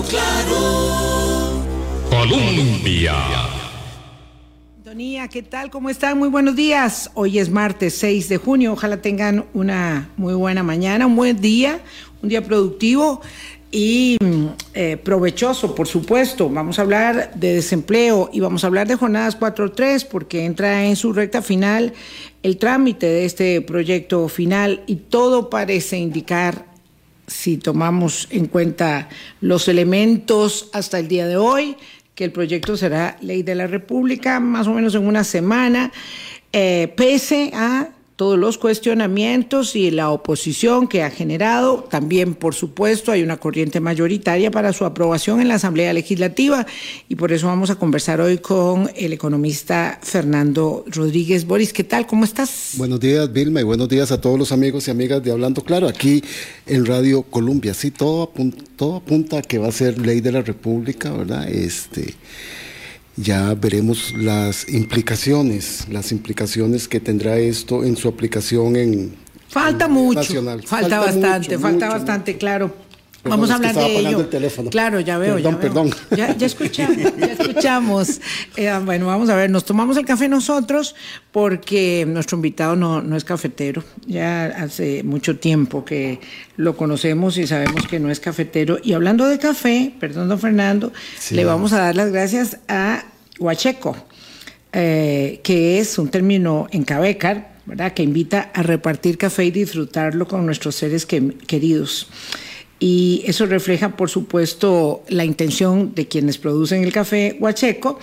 Hablando claro. Colombia. Sintonía, ¿qué tal? ¿Cómo están? Muy buenos días. Hoy es martes 6 de junio. Ojalá tengan una muy buena mañana, un buen día, un día productivo y eh, provechoso, por supuesto. Vamos a hablar de desempleo y vamos a hablar de jornadas 4.3 porque entra en su recta final el trámite de este proyecto final y todo parece indicar, si tomamos en cuenta los elementos hasta el día de hoy, que el proyecto será ley de la República más o menos en una semana, eh, pese a todos los cuestionamientos y la oposición que ha generado. También, por supuesto, hay una corriente mayoritaria para su aprobación en la Asamblea Legislativa y por eso vamos a conversar hoy con el economista Fernando Rodríguez. Boris, ¿qué tal? ¿Cómo estás? Buenos días, Vilma, y buenos días a todos los amigos y amigas de Hablando Claro, aquí en Radio Colombia. Sí, todo apunta, todo apunta a que va a ser ley de la República, ¿verdad? Este ya veremos las implicaciones, las implicaciones que tendrá esto en su aplicación en falta en mucho, nacional. falta, bastante, mucho, falta mucho, bastante, claro. Perdón, Vamos a hablar de ello. el. Claro, ya veo, Perdón, ya veo. perdón. Ya, ya escuchamos, ya escuchamos. Eh, bueno, vamos a ver, nos tomamos el café nosotros porque nuestro invitado no, no es cafetero. Ya hace mucho tiempo que lo conocemos y sabemos que no es cafetero. Y hablando de café, perdón, don Fernando, Sí. le vamos a dar las gracias a Huacheco, eh, que es un término en Cabecar, ¿verdad? Que invita a repartir café y disfrutarlo con nuestros seres que- queridos. Y eso refleja, por supuesto, la intención de quienes producen el café huacheco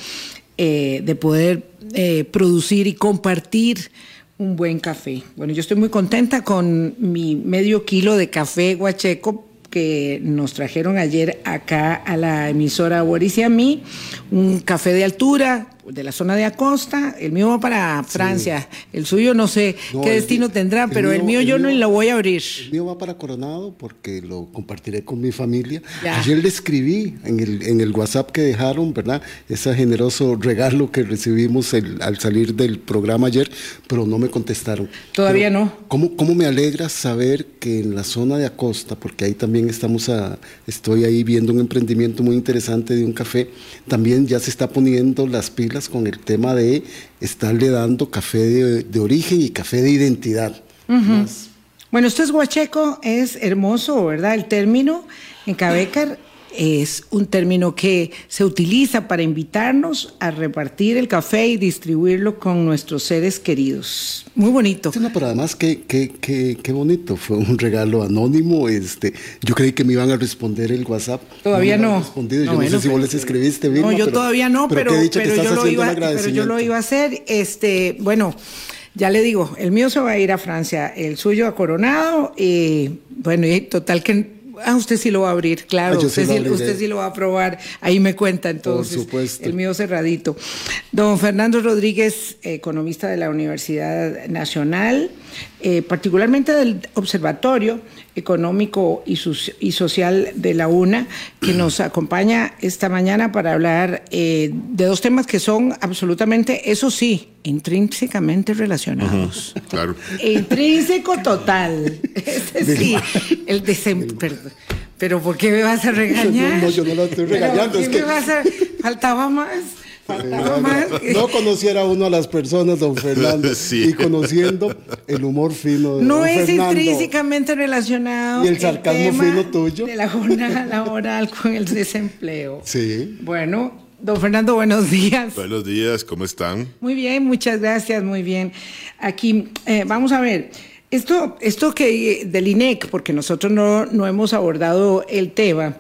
eh, de poder eh, producir y compartir un buen café. Bueno, yo estoy muy contenta con mi medio kilo de café huacheco que nos trajeron ayer acá a la emisora Boris y a mí, un café de altura de la zona de Acosta, el mío va para Francia, el suyo no sé No, qué destino tendrá, pero el mío, yo no lo voy a abrir. El mío va para Coronado porque lo compartiré con mi familia. Ya. Ayer le escribí en el, en el WhatsApp que dejaron, ¿verdad? Ese generoso regalo que recibimos el- al salir del programa ayer, pero no me contestaron. Todavía Pero, no. ¿cómo, ¿Cómo me alegra saber que en la zona de Acosta, porque ahí también estamos a, estoy ahí viendo un emprendimiento muy interesante de un café, también ya se está poniendo las pilas con el tema de estarle dando café de, de origen y café de identidad. Más- Bueno, esto es huacheco, es hermoso, ¿verdad? El término en Cabecar es un término que se utiliza para invitarnos a repartir el café y distribuirlo con nuestros seres queridos. Muy bonito. Sí, no, pero además qué, qué, qué, qué bonito, fue un regalo anónimo. Este, yo creí que me iban a responder el WhatsApp. Todavía no. han respondido. No, yo bueno, no sé si vos pero- les escribiste, Vilma, no, yo pero- todavía no, pero, pero estás yo lo iba, pero yo lo iba a hacer. Este, bueno, ya le digo, el mío se va a ir a Francia, el suyo a Coronado, y bueno, y total que ah, usted sí lo va a abrir, claro, Ah, usted, sí, usted sí lo va a probar, ahí me cuenta entonces. supuesto. El mío cerradito. Don Fernando Rodríguez, economista de la Universidad Nacional, eh, particularmente del Observatorio Económico y, Soci- y Social de la UNA, que nos acompaña esta mañana para hablar eh, de dos temas que son absolutamente, eso sí, intrínsecamente relacionados. Claro. Intrínseco total. Ese sí, el desempleo. Pero ¿por qué me vas a regañar? No, no, yo no lo estoy regañando, ¿por es qué que- me vas a- Faltaba más. Faltaba más. No conociera uno a las personas, don Fernando, Sí. y conociendo el humor fino de No don es Fernando. intrínsecamente relacionado ¿Y el sarcasmo tema fino tuyo? de la jornada laboral con el desempleo. Sí. Bueno, don Fernando, buenos días. Buenos días, ¿cómo están? Muy bien, muchas gracias, muy bien. Aquí, eh, vamos a ver, esto, esto que del INEC, porque nosotros no, no hemos abordado el tema.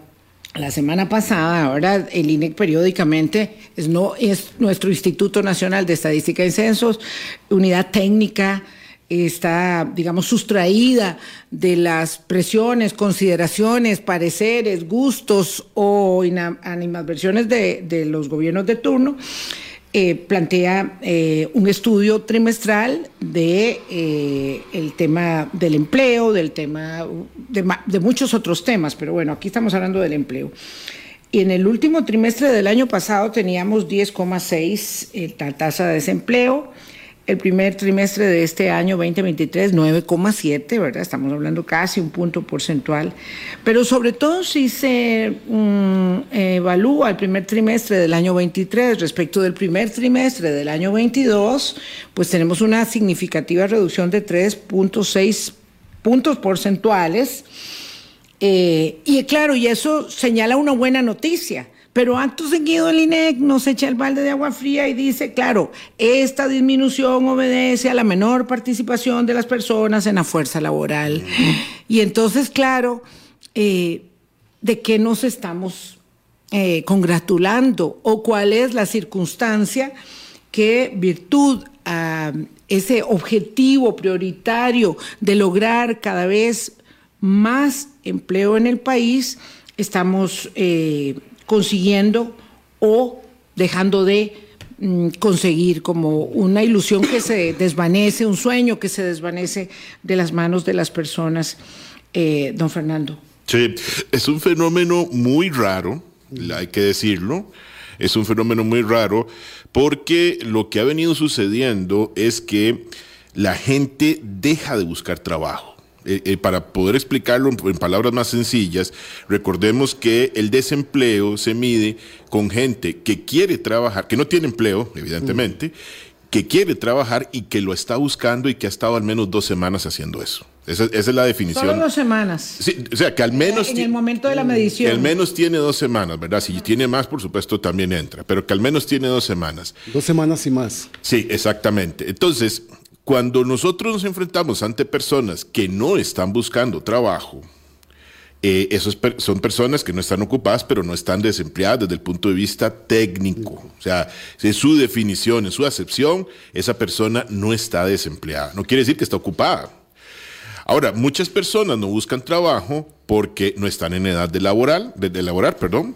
La semana pasada, ahora el INEC periódicamente es, no, es nuestro Instituto Nacional de Estadística y Censos, unidad técnica, está, digamos, sustraída de las presiones, consideraciones, pareceres, gustos o animadversiones de, de los gobiernos de turno, eh, plantea eh, un estudio trimestral de eh, el tema del empleo, del tema de, muchos otros temas, pero bueno, aquí estamos hablando del empleo. Y en el último trimestre del año pasado teníamos 10,6 eh, la tasa de desempleo. El primer trimestre de este año 2023, 9,7, ¿verdad? Estamos hablando casi un punto porcentual. Pero sobre todo si se mm, evalúa el primer trimestre del año 23 respecto del primer trimestre del año 22, pues tenemos una significativa reducción de 3.6 puntos porcentuales. Eh, y claro, y eso señala una buena noticia pero acto seguido el INEC nos echa el balde de agua fría y dice, claro, esta disminución obedece a la menor participación de las personas en la fuerza laboral. Y entonces, claro, eh, ¿de qué nos estamos eh, congratulando? ¿O cuál es la circunstancia que virtud a ese objetivo prioritario de lograr cada vez más empleo en el país, estamos eh, consiguiendo o dejando de mm, conseguir como una ilusión que se desvanece, un sueño que se desvanece de las manos de las personas, eh, don Fernando. Sí, es un fenómeno muy raro, hay que decirlo, es un fenómeno muy raro porque lo que ha venido sucediendo es que la gente deja de buscar trabajo. Eh, eh, para poder explicarlo en, palabras más sencillas, recordemos que el desempleo se mide con gente que quiere trabajar, que no tiene empleo, evidentemente, que quiere trabajar y que lo está buscando y que ha estado al menos dos semanas haciendo eso. Esa, es la definición. Solo dos semanas. o sea, que al menos... En el momento de la medición. Que al menos tiene dos semanas, ¿verdad? Si tiene más, por supuesto, también entra, pero que al menos tiene dos semanas. Dos semanas y más. Sí, exactamente. Entonces, cuando nosotros nos enfrentamos ante personas que no están buscando trabajo, eh, esos son personas que no están ocupadas, pero no están desempleadas desde el punto de vista técnico. O sea, en su definición, en su acepción, esa persona no está desempleada. No quiere decir que está ocupada. Ahora, muchas personas no buscan trabajo porque no están en edad de laboral, de laborar, perdón,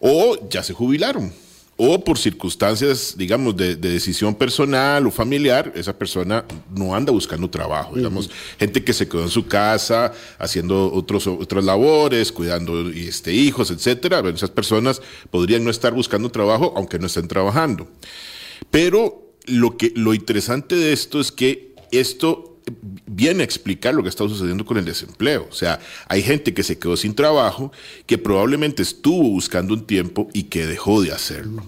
o ya se jubilaron o por circunstancias, digamos, de, decisión personal o familiar, esa persona no anda buscando trabajo. Digamos, gente que se quedó en su casa haciendo otros, otras labores, cuidando este, hijos, etcétera. esas personas podrían no estar buscando trabajo, aunque no estén trabajando. Pero lo, que, lo interesante de esto es que esto viene a explicar lo que está sucediendo con el desempleo. O sea, hay gente que se quedó sin trabajo, que probablemente estuvo buscando un tiempo y que dejó de hacerlo.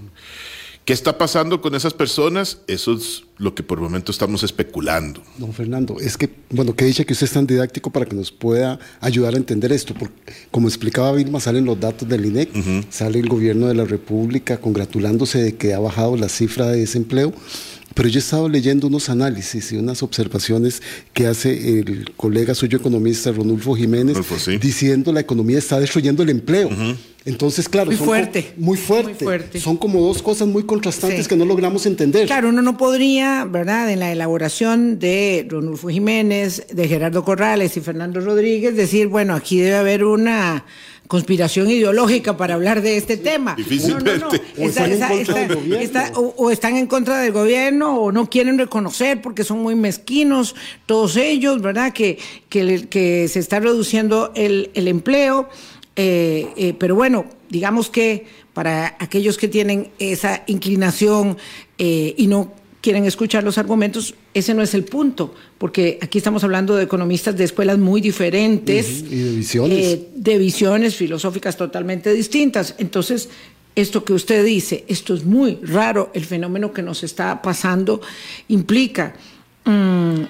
¿Qué está pasando con esas personas? Eso es lo que por el momento estamos especulando. Don Fernando, es que, bueno, que dice que usted es tan didáctico para que nos pueda ayudar a entender esto. Porque, como explicaba Vilma, salen los datos del INEC, sale el gobierno de la República congratulándose de que ha bajado la cifra de desempleo pero yo he estado leyendo unos análisis y unas observaciones que hace el colega suyo economista Ronulfo Jiménez diciendo la economía está destruyendo el empleo. Entonces, claro, muy, fuerte, muy, fuerte. Son como dos cosas muy contrastantes que no logramos entender. Claro, uno no podría, ¿verdad? En la elaboración de Ronulfo Jiménez, de Gerardo Corrales y Fernando Rodríguez, decir, bueno, aquí debe haber una conspiración ideológica para hablar de este tema. Difícilmente. o, están en contra del gobierno o no quieren reconocer porque son muy mezquinos, todos ellos, ¿verdad? Que, que, se está reduciendo el, empleo. Eh, eh, pero bueno, digamos que para aquellos que tienen esa inclinación eh, y no quieren escuchar los argumentos, ese no es el punto, porque aquí estamos hablando de economistas de escuelas muy diferentes. y de visiones. Eh, de visiones filosóficas totalmente distintas. Entonces, esto que usted dice, esto es muy raro, el fenómeno que nos está pasando implica mm,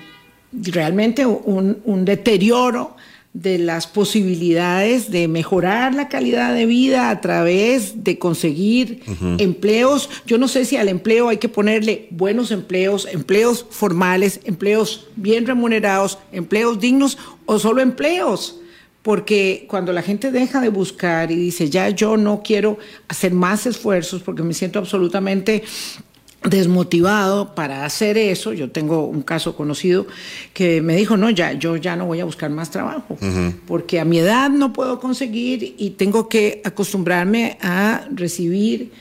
realmente un, un deterioro de las posibilidades de mejorar la calidad de vida a través de conseguir empleos. Yo no sé si al empleo hay que ponerle buenos empleos, empleos formales, empleos bien remunerados, empleos dignos o solo empleos. Porque cuando la gente deja de buscar y dice, ya yo no quiero hacer más esfuerzos porque me siento absolutamente desmotivado para hacer eso. Yo tengo un caso conocido que me dijo, no, ya, yo ya no voy a buscar más trabajo, porque a mi edad no puedo conseguir y tengo que acostumbrarme a recibir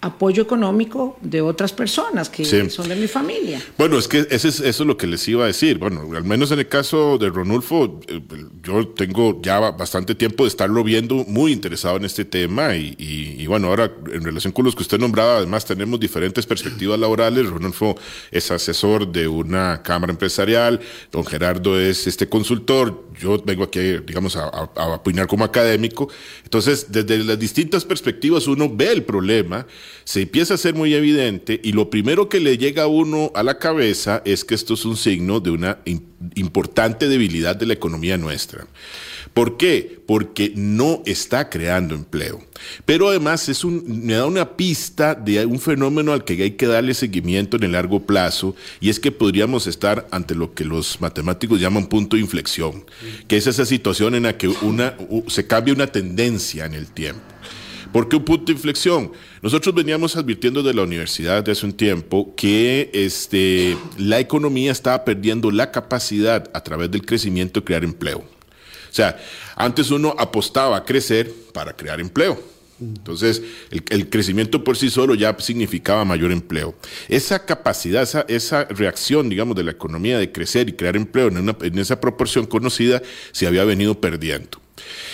apoyo económico de otras personas que Sí. son de mi familia. Bueno, es que ese es, eso es lo que les iba a decir. Bueno, al menos en el caso de Ronulfo, eh, yo tengo ya ba- bastante tiempo de estarlo viendo muy interesado en este tema y, y- y bueno, ahora en relación con los que usted nombraba, además tenemos diferentes perspectivas laborales. Ronulfo es asesor de una cámara empresarial, don Gerardo es este consultor, yo vengo aquí, digamos, a, a- a opinar como académico. Entonces, desde las distintas perspectivas uno ve el problema, se empieza a ser muy evidente y lo primero que le llega a uno a la cabeza es que esto es un signo de una im- importante debilidad de la economía nuestra. ¿Por qué? Porque no está creando empleo. Pero además es me da una pista de un fenómeno al que hay que darle seguimiento en el largo plazo y es que podríamos estar ante lo que los matemáticos llaman punto de inflexión, que es esa situación en la que una, se cambia una tendencia en el tiempo. ¿Por qué un punto de inflexión? Nosotros veníamos advirtiendo de la universidad de hace un tiempo que este, la economía estaba perdiendo la capacidad a través del crecimiento de crear empleo. O sea, antes uno apostaba a crecer para crear empleo. Entonces, el, crecimiento por sí solo ya significaba mayor empleo. Esa capacidad, esa, esa reacción, digamos, de la economía de crecer y crear empleo en esa proporción conocida se había venido perdiendo.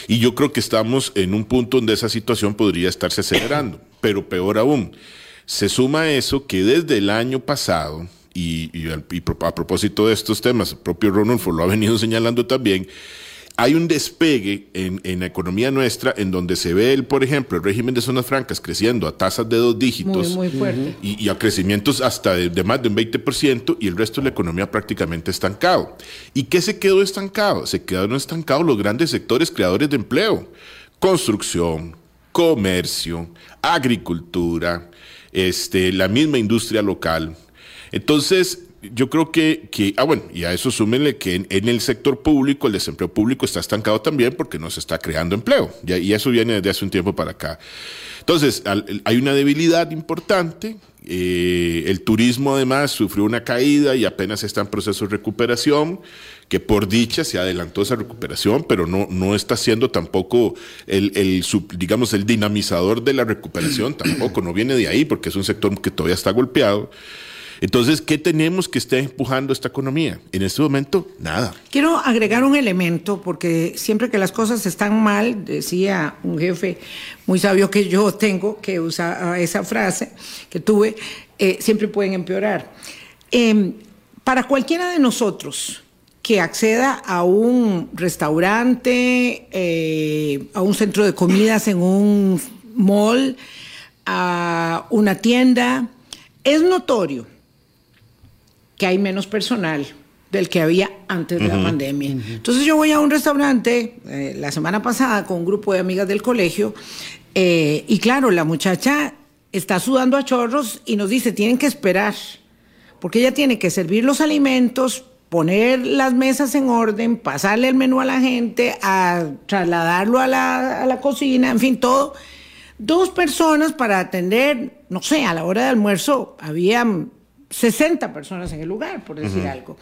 Y yo creo que estamos en un punto donde esa situación podría estarse acelerando. Pero peor aún, se suma eso que desde el año pasado, y, y a propósito de estos temas, el propio Ronulfo lo ha venido señalando también, hay un despegue en, en la economía nuestra en donde se ve, el, por ejemplo, el régimen de zonas francas creciendo a tasas de dos dígitos Muy, muy fuerte. y, y a crecimientos hasta de, de más de un 20% y el resto de la economía prácticamente estancado. ¿Y qué se quedó estancado? Se quedaron estancados los grandes sectores creadores de empleo. Construcción, comercio, agricultura, este, la misma industria local. Entonces, yo creo que, que, ah, bueno, y a eso súmenle que en, el sector público, el desempleo público está estancado también porque no se está creando empleo. Y eso viene desde hace un tiempo para acá. Entonces, al- hay una debilidad importante. eh, el turismo además sufrió una caída y apenas está en proceso de recuperación, que por dicha se adelantó esa recuperación, pero no, no está siendo tampoco el, el digamos, el dinamizador de la recuperación, tampoco, no viene de ahí porque es un sector que todavía está golpeado. Entonces, ¿qué tenemos que estar empujando esta economía? En este momento, nada. Quiero agregar un elemento, porque siempre que las cosas están mal, decía un jefe muy sabio que yo tengo, que usa esa frase que tuve, eh, siempre pueden empeorar. Eh, para cualquiera de nosotros que acceda a un restaurante, eh, a un centro de comidas en un mall, a una tienda, es notorio que hay menos personal del que había antes de la pandemia. Entonces yo voy a un restaurante eh, la semana pasada con un grupo de amigas del colegio eh, y claro, la muchacha está sudando a chorros y nos dice, tienen que esperar, porque ella tiene que servir los alimentos, poner las mesas en orden, pasarle el menú a la gente, a trasladarlo a la, a la cocina, en fin, todo. Dos personas para atender, no sé, a la hora de almuerzo había 60 personas en el lugar, por decir algo.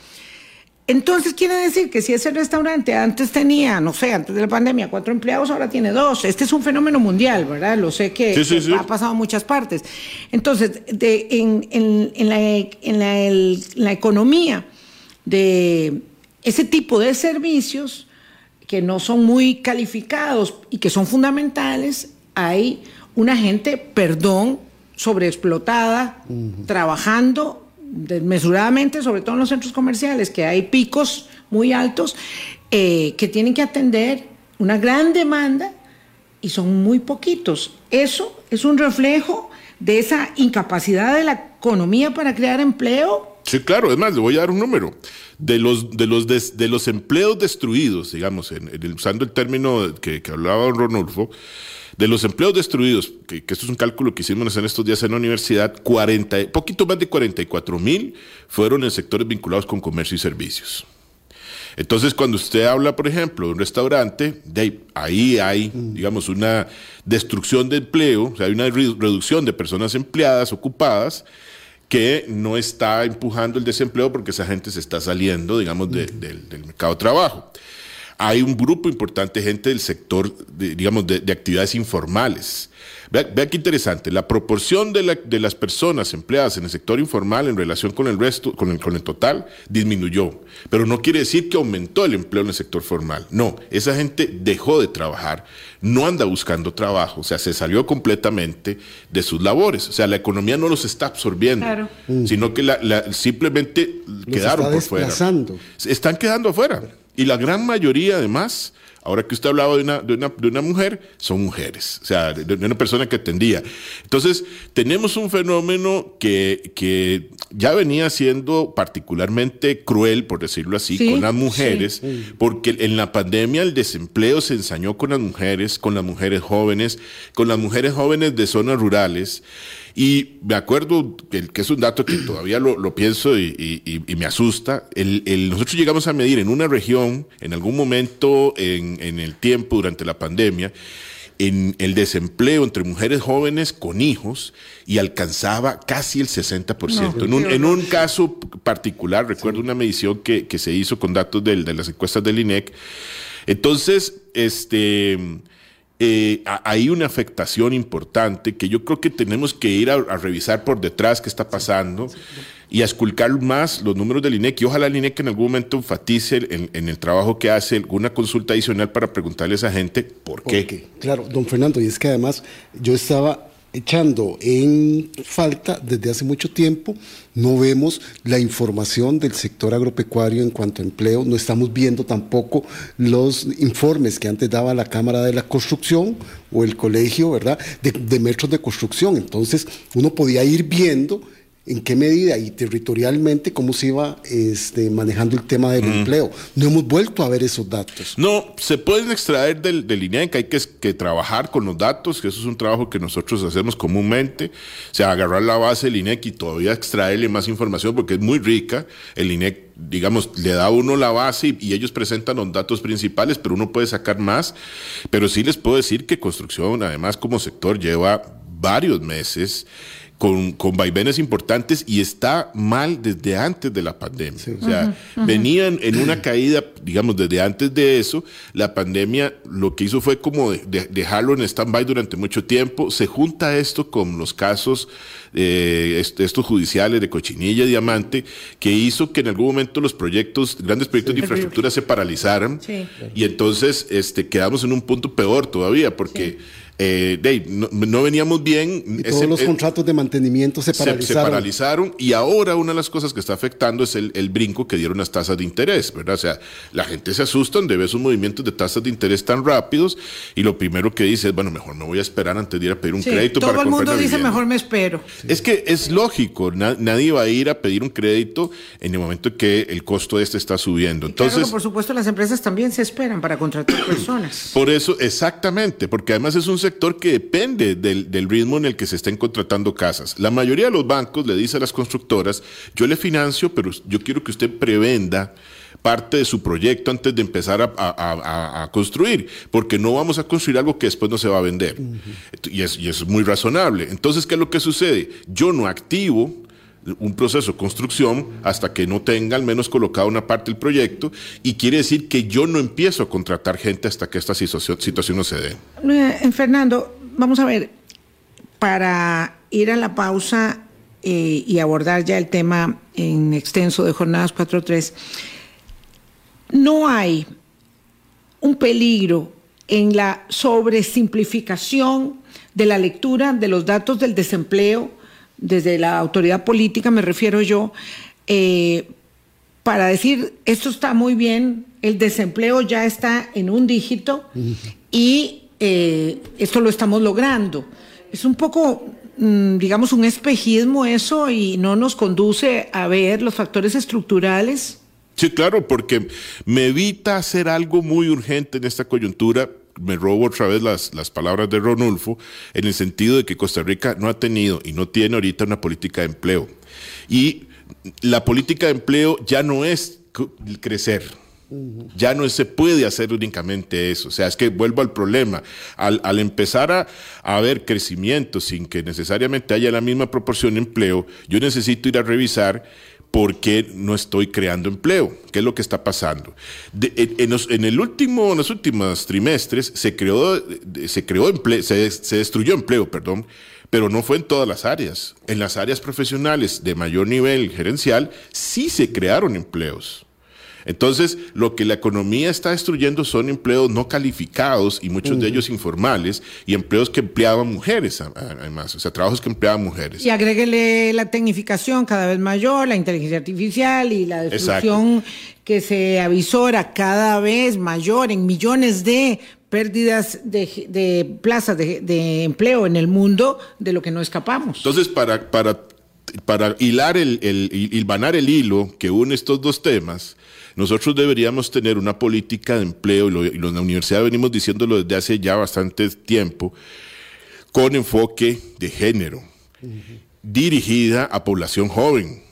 Entonces quiere decir que si ese restaurante antes tenía, no sé, antes de la pandemia, cuatro empleados, ahora tiene dos. Este es un fenómeno mundial, ¿verdad? Lo sé que, Sí, sí, que sí. ha pasado en muchas partes. Entonces, de- en, en- en la, en la- el- la economía de ese tipo de servicios que no son muy calificados y que son fundamentales, hay una gente, perdón, sobreexplotada, trabajando desmesuradamente, sobre todo en los centros comerciales, que hay picos muy altos, eh, que tienen que atender una gran demanda y son muy poquitos. Eso es un reflejo de esa incapacidad de la economía para crear empleo. Sí, claro, es más, le voy a dar un número. De los, de los, de los empleos destruidos, digamos, en- usando el término que, que hablaba Ronulfo, de los empleos destruidos, que, que esto es un cálculo que hicimos en estos días en la universidad, 40, poquito más de 44 mil fueron en sectores vinculados con comercio y servicios. Entonces, cuando usted habla, por ejemplo, de un restaurante, de ahí, hay, digamos, una destrucción de empleo, o sea, hay una re- reducción de personas empleadas, ocupadas, que no está empujando el desempleo porque esa gente se está saliendo, digamos, de- del, del mercado de trabajo. Hay un grupo importante de gente del sector, digamos, de, actividades informales. Vea, qué interesante, la proporción de, de, las personas empleadas en el sector informal en relación con el resto, con el, con el total, disminuyó. Pero no quiere decir que aumentó el empleo en el sector formal. No, esa gente dejó de trabajar, no anda buscando trabajo, o sea, se salió completamente de sus labores. O sea, la economía no los está absorbiendo, sino que la, simplemente quedaron por fuera. Están quedando afuera. Y la gran mayoría, además, ahora que usted hablaba de una, de una, de una mujer, son mujeres, o sea, de, una persona que atendía. Entonces, tenemos un fenómeno que, que ya venía siendo particularmente cruel, por decirlo así, con las mujeres, porque en la pandemia el desempleo se ensañó con las mujeres, con las mujeres jóvenes, con las mujeres jóvenes de zonas rurales. Y me acuerdo que, que es un dato que todavía lo, pienso y, me asusta. El, nosotros llegamos a medir en una región, en algún momento en, el tiempo, durante la pandemia, en el desempleo entre mujeres jóvenes con hijos y alcanzaba casi el 60%. en, un, en, un, caso particular, recuerdo una medición que, se hizo con datos de las encuestas del INEC. Entonces, este eh, hay una afectación importante que yo creo que tenemos que ir a, revisar por detrás qué está pasando y a esculcar más los números del INEC. Y ojalá el INEC en algún momento enfatice en, el trabajo que hace alguna consulta adicional para preguntarle a esa gente por qué. Claro, don Fernando, y es que además yo estaba echando en falta desde hace mucho tiempo. No vemos la información del sector agropecuario en cuanto a empleo, no estamos viendo tampoco los informes que antes daba la Cámara de la Construcción o el colegio, ¿verdad?, de, de metros de construcción. Entonces, uno podía ir viendo en qué medida y territorialmente cómo se iba este, manejando el tema del empleo. No hemos vuelto a ver esos datos. No, se pueden extraer del, del INEC, hay que, que, trabajar con los datos, que eso es un trabajo que nosotros hacemos comúnmente, o sea, agarrar la base del INEC y todavía extraerle más información porque es muy rica. El INEC, digamos, le da a uno la base y, ellos presentan los datos principales, pero uno puede sacar más. Pero sí les puedo decir que construcción, además como sector, lleva varios meses con, con, vaivenes importantes y está mal desde antes de la pandemia. O sea, venían en una caída, digamos, desde antes de eso. La pandemia lo que hizo fue como dejarlo en stand-by durante mucho tiempo. Se junta esto con los casos, eh, estos judiciales de Cochinilla, Diamante, que hizo que en algún momento los proyectos, grandes proyectos de infraestructura se paralizaran. Y entonces este, quedamos en un punto peor todavía, porque eh, Dave, no, veníamos bien. Y todos los eh, contratos de mantenimiento se paralizaron. Se, paralizaron y ahora una de las cosas que está afectando es el, brinco que dieron las tasas de interés, ¿verdad? O sea, la gente se asusta de ver esos movimientos de tasas de interés tan rápidos y lo primero que dice es, bueno, mejor me voy a esperar antes de ir a pedir un crédito. Todo el mundo dice, mejor me espero. Es que es lógico, nadie va a ir a pedir un crédito en el momento que el costo de este está subiendo. Entonces, por supuesto, las empresas también se esperan para contratar personas. Por eso, exactamente, porque además es un sector que depende del, ritmo en el que se estén contratando casas. La mayoría de los bancos le dice a las constructoras, yo le financio, pero yo quiero que usted prevenda parte de su proyecto antes de empezar a, construir, porque no vamos a construir algo que después no se va a vender. y, es, y es muy razonable. Entonces, ¿qué es lo que sucede? Yo no activo un proceso de construcción hasta que no tenga al menos colocado una parte del proyecto y quiere decir que yo no empiezo a contratar gente hasta que esta situación, situación no se dé. Eh, Fernando, vamos a ver, para ir a la pausa eh, y abordar ya el tema en extenso de jornadas 4.3, no hay un peligro en la sobresimplificación de la lectura de los datos del desempleo, desde la autoridad política me refiero yo, eh, para decir esto está muy bien, el desempleo ya está en un dígito y eh, esto lo estamos logrando. Es un poco, mm, digamos, un espejismo eso y no nos conduce a ver los factores estructurales. Sí, claro, porque me evita hacer algo muy urgente en esta coyuntura me robo otra vez las, las palabras de Ronulfo, en el sentido de que Costa Rica no ha tenido y no tiene ahorita una política de empleo. Y la política de empleo ya no es crecer. Ya no se puede hacer únicamente eso. O sea, es que vuelvo al problema. Al, al empezar a, a, haber crecimiento sin que necesariamente haya la misma proporción de empleo, yo necesito ir a revisar ¿por qué no estoy creando empleo? ¿Qué es lo que está pasando? En, los, el último, en los últimos trimestres se creó, se creó empleo, se destruyó empleo, perdón, pero no fue en todas las áreas. En las áreas profesionales de mayor nivel gerencial sí se crearon empleos. Entonces, lo que la economía está destruyendo son empleos no calificados y muchos de ellos informales y empleos que empleaban mujeres, además, o sea, trabajos que empleaban mujeres. Y agréguele la tecnificación cada vez mayor, la inteligencia artificial y la destrucción Exacto. que se avisora cada vez mayor en millones de pérdidas de, de plazas de, de, empleo en el mundo de lo que no escapamos. Entonces, para, para, para hilar el, el, hilvanar el hilo que une estos dos temas, nosotros deberíamos tener una política de empleo, y, lo, y en la universidad venimos diciéndolo desde hace ya bastante tiempo, con enfoque de género, uh -huh. dirigida a población joven,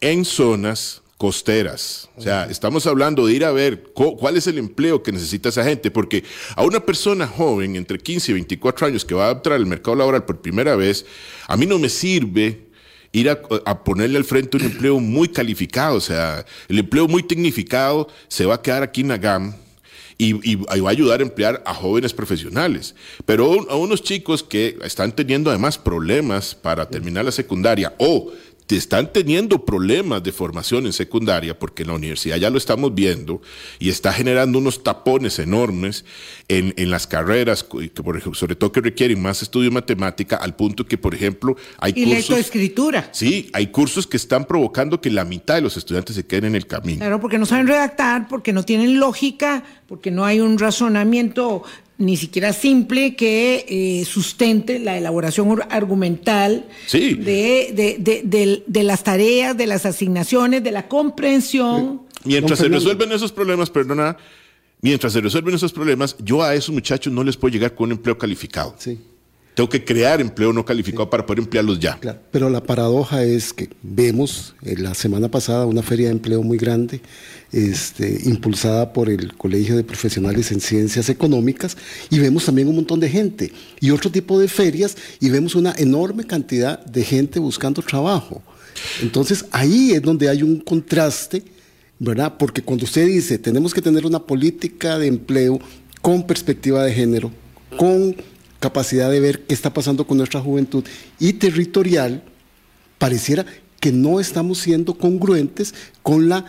en zonas costeras. O sea, estamos hablando de ir a ver cuál es el empleo que necesita esa gente, porque a una persona joven entre 15 y 24 años que va a entrar al mercado laboral por primera vez, a mí no me sirve ir a, ponerle al frente un empleo muy calificado, o sea, el empleo muy tecnificado se va a quedar aquí en Agam. Y, y, y, va a ayudar a emplear a jóvenes profesionales. Pero a unos chicos que están teniendo además problemas para terminar la secundaria o están teniendo problemas de formación en secundaria, porque en la universidad ya lo estamos viendo, y está generando unos tapones enormes en, en las carreras, que por ejemplo, sobre todo que requieren más estudio de matemática, al punto que, por ejemplo, hay y cursos... escritura. Sí, hay cursos que están provocando que la mitad de los estudiantes se queden en el camino. Claro, porque no saben redactar, porque no tienen lógica, porque no hay un razonamiento ni siquiera simple que eh, sustente la elaboración argumental sí. de, de, de, de, de las tareas, de las asignaciones, de la comprensión. Mientras se resuelven esos problemas, perdona, mientras se resuelven esos problemas, yo a esos muchachos no les puedo llegar con un empleo calificado. Sí. Tengo que crear empleo no calificado Sí. para poder emplearlos ya. Claro, pero la paradoja es que vemos eh, la semana pasada una feria de empleo muy grande, este, impulsada por el Colegio de Profesionales en Ciencias Económicas, y vemos también un montón de gente, y otro tipo de ferias, y vemos una enorme cantidad de gente buscando trabajo. Entonces ahí es donde hay un contraste, ¿verdad? Porque cuando usted dice, tenemos que tener una política de empleo con perspectiva de género, con capacidad de ver qué está pasando con nuestra juventud y territorial, pareciera que no estamos siendo congruentes con la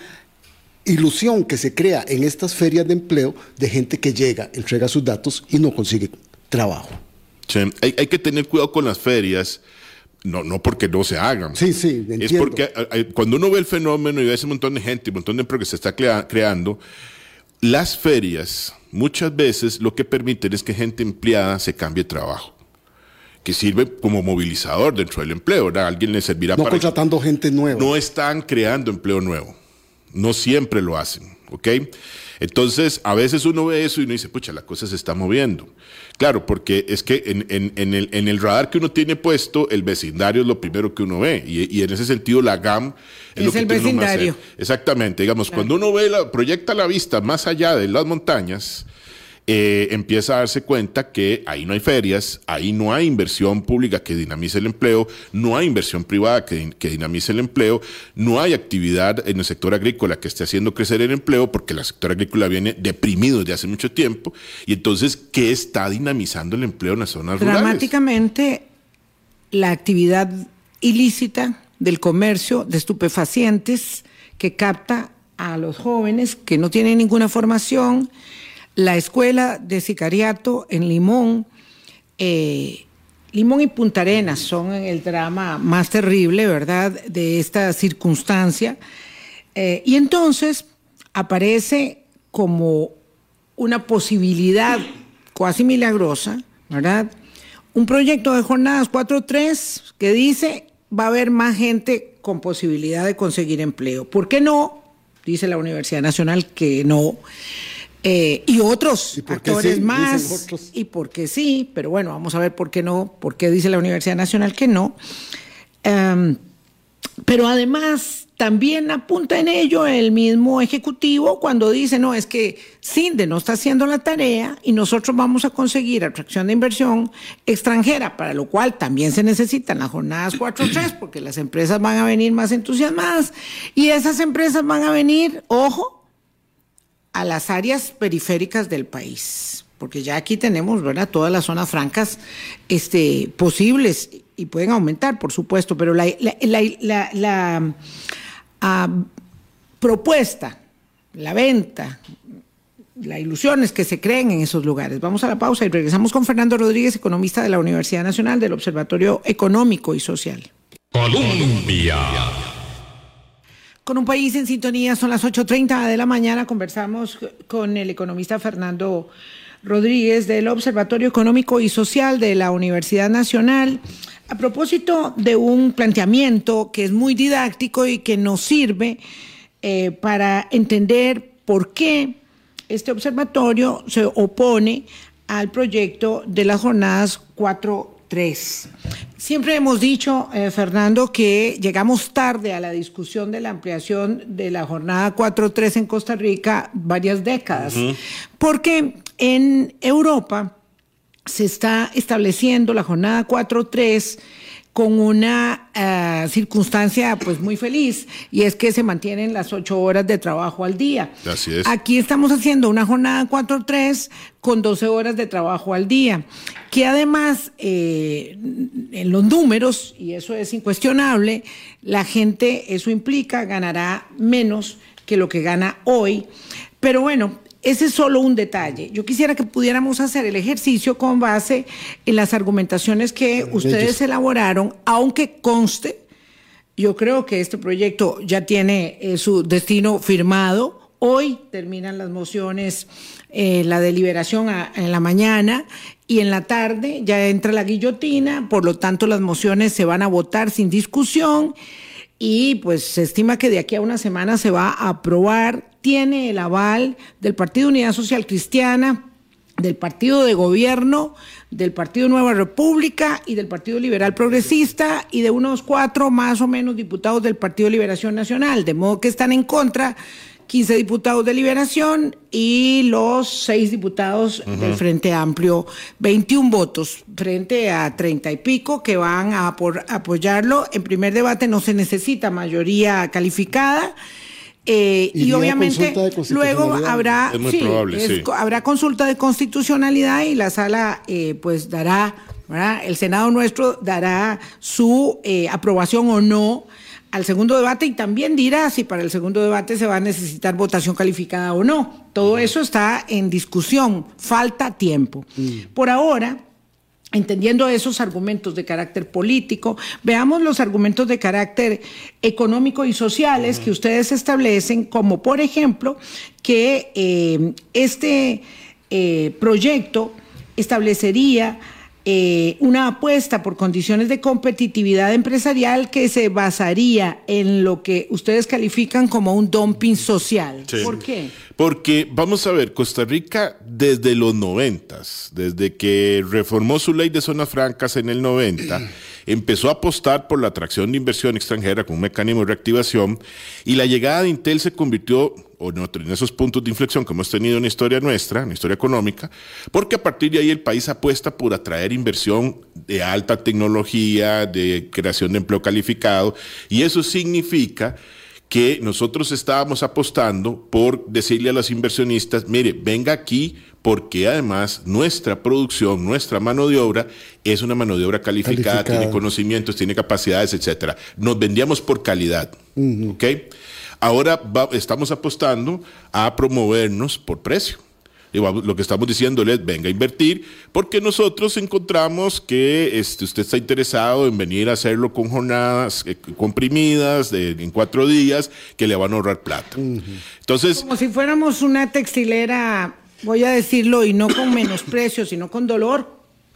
ilusión que se crea en estas ferias de empleo de gente que llega, entrega sus datos y no consigue trabajo. Sí, hay, hay, que tener cuidado con las ferias. No, no porque no se hagan. Sí, sí, entiendo. Es porque hay, cuando uno ve el fenómeno y ve ese montón de gente, un montón de empleo que se está crea, creando, las ferias muchas veces lo que permiten es que gente empleada se cambie de trabajo, que sirve como movilizador dentro del empleo, ¿verdad? Alguien le servirá no para... contratando gente nueva. No están creando empleo nuevo, no siempre lo hacen, ¿ok? Entonces, a veces uno ve eso y uno dice, pucha, la cosa se está moviendo. Claro, porque es que en, en, en, el, en, el, radar que uno tiene puesto, el vecindario es lo primero que uno ve. Y, y en ese sentido, la GAM es, es lo que el vecindario. Uno más Exactamente. Digamos, claro. cuando uno ve la, proyecta la vista más allá de las montañas, eh, empieza a darse cuenta que ahí no hay ferias, ahí no hay inversión pública que dinamice el empleo, no hay inversión privada que, que, dinamice el empleo, no hay actividad en el sector agrícola que esté haciendo crecer el empleo, porque el sector agrícola viene deprimido desde hace mucho tiempo. Y entonces, ¿qué está dinamizando el empleo en las zonas Dramáticamente, rurales? la actividad ilícita del comercio de estupefacientes que capta a los jóvenes que no tienen ninguna formación, la escuela de sicariato en Limón, eh, Limón y Punta Arenas son el drama más terrible, ¿verdad?, de esta circunstancia. Eh, y entonces aparece como una posibilidad cuasi milagrosa, ¿verdad? Un proyecto de jornadas 4.3 que dice va a haber más gente con posibilidad de conseguir empleo. ¿Por qué no? Dice la Universidad Nacional que no. Eh, y otros ¿Y actores sí? más. Otros. Y porque sí, pero bueno, vamos a ver por qué no, por qué dice la Universidad Nacional que no. Um, pero además también apunta en ello el mismo ejecutivo cuando dice, no, es que CINDE no está haciendo la tarea y nosotros vamos a conseguir atracción de inversión extranjera, para lo cual también se necesitan las jornadas 4.3 porque las empresas van a venir más entusiasmadas y esas empresas van a venir, ojo, a las áreas periféricas del país porque ya aquí tenemos, ¿verdad? Todas las zonas francas este, posibles y pueden aumentar, por supuesto, pero la, la, ah, propuesta, la venta, la ilusión es que se creen en esos lugares. Vamos a la pausa y regresamos con Fernando Rodríguez, economista de la Universidad Nacional del Observatorio Económico y Social. Colombia. Con un país en sintonía, son las 8.30 de la mañana, conversamos con el economista Fernando Rodríguez del Observatorio Económico y Social de la Universidad Nacional a propósito de un planteamiento que es muy didáctico y que nos sirve eh, para entender por qué este observatorio se opone al proyecto de las jornadas 4.3. Siempre hemos dicho, eh, Fernando, que llegamos tarde a la discusión de la ampliación de la jornada 4.3 en Costa Rica varias décadas, porque en Europa se está estableciendo la jornada 4.3 con una uh, circunstancia pues muy feliz y es que se mantienen las ocho horas de trabajo al día. Así es. Aquí estamos haciendo una jornada 4.3 con 12 horas de trabajo al día, que además eh, en los números, y eso es incuestionable, la gente, eso implica, ganará menos que lo que gana hoy. Pero bueno, ese es solo un detalle. Yo quisiera que pudiéramos hacer el ejercicio con base en las argumentaciones que ustedes elaboraron, aunque conste, yo creo que este proyecto ya tiene eh, su destino firmado. Hoy terminan las mociones, eh, la deliberación en la mañana y en la tarde ya entra la guillotina, por lo tanto las mociones se van a votar sin discusión y pues se estima que de aquí a una semana se va a aprobar tiene el aval del Partido Unidad Social Cristiana, del Partido de Gobierno, del Partido Nueva República y del Partido Liberal Progresista y de unos cuatro más o menos diputados del Partido Liberación Nacional, de modo que están en contra 15 diputados de Liberación y los seis diputados del Frente Amplio, 21 votos frente a 30 y pico que van a apoyarlo. En primer debate no se necesita mayoría calificada. Eh, y, obviamente luego habrá, habrá consulta de constitucionalidad y la sala eh, pues dará, el Senado nuestro dará su eh, aprobación o no al segundo debate y también dirá si para el segundo debate se va a necesitar votación calificada o no. Todo eso está en discusión, falta tiempo. Mm. Por ahora, entendiendo esos argumentos de carácter político, veamos los argumentos de carácter económico y sociales que ustedes establecen, como por ejemplo que eh, este eh, proyecto establecería eh, una apuesta por condiciones de competitividad empresarial que se basaría en lo que ustedes califican como un dumping social. ¿Por qué? Porque vamos a ver, Costa Rica desde los noventas, desde que reformó su ley de zonas francas en el 90, empezó a apostar por la atracción de inversión extranjera con un mecanismo de reactivación y la llegada de Intel se convirtió o en esos puntos de inflexión que hemos tenido en la historia nuestra, en la historia económica, porque a partir de ahí el país apuesta por atraer inversión de alta tecnología, de creación de empleo calificado, y eso significa que nosotros estábamos apostando por decirle a los inversionistas, mire, venga aquí porque además nuestra producción, nuestra mano de obra es una mano de obra calificada, tiene conocimientos, tiene capacidades, etcétera. Nos vendíamos por calidad, ¿ok? Ahora estamos apostando a promovernos por precio lo que estamos diciéndole es venga a invertir, porque nosotros encontramos que este, usted está interesado en venir a hacerlo con jornadas eh, comprimidas en cuatro días que le van a ahorrar plata. Entonces. Como si fuéramos una textilera, voy a decirlo, y no con menosprecio, sino con dolor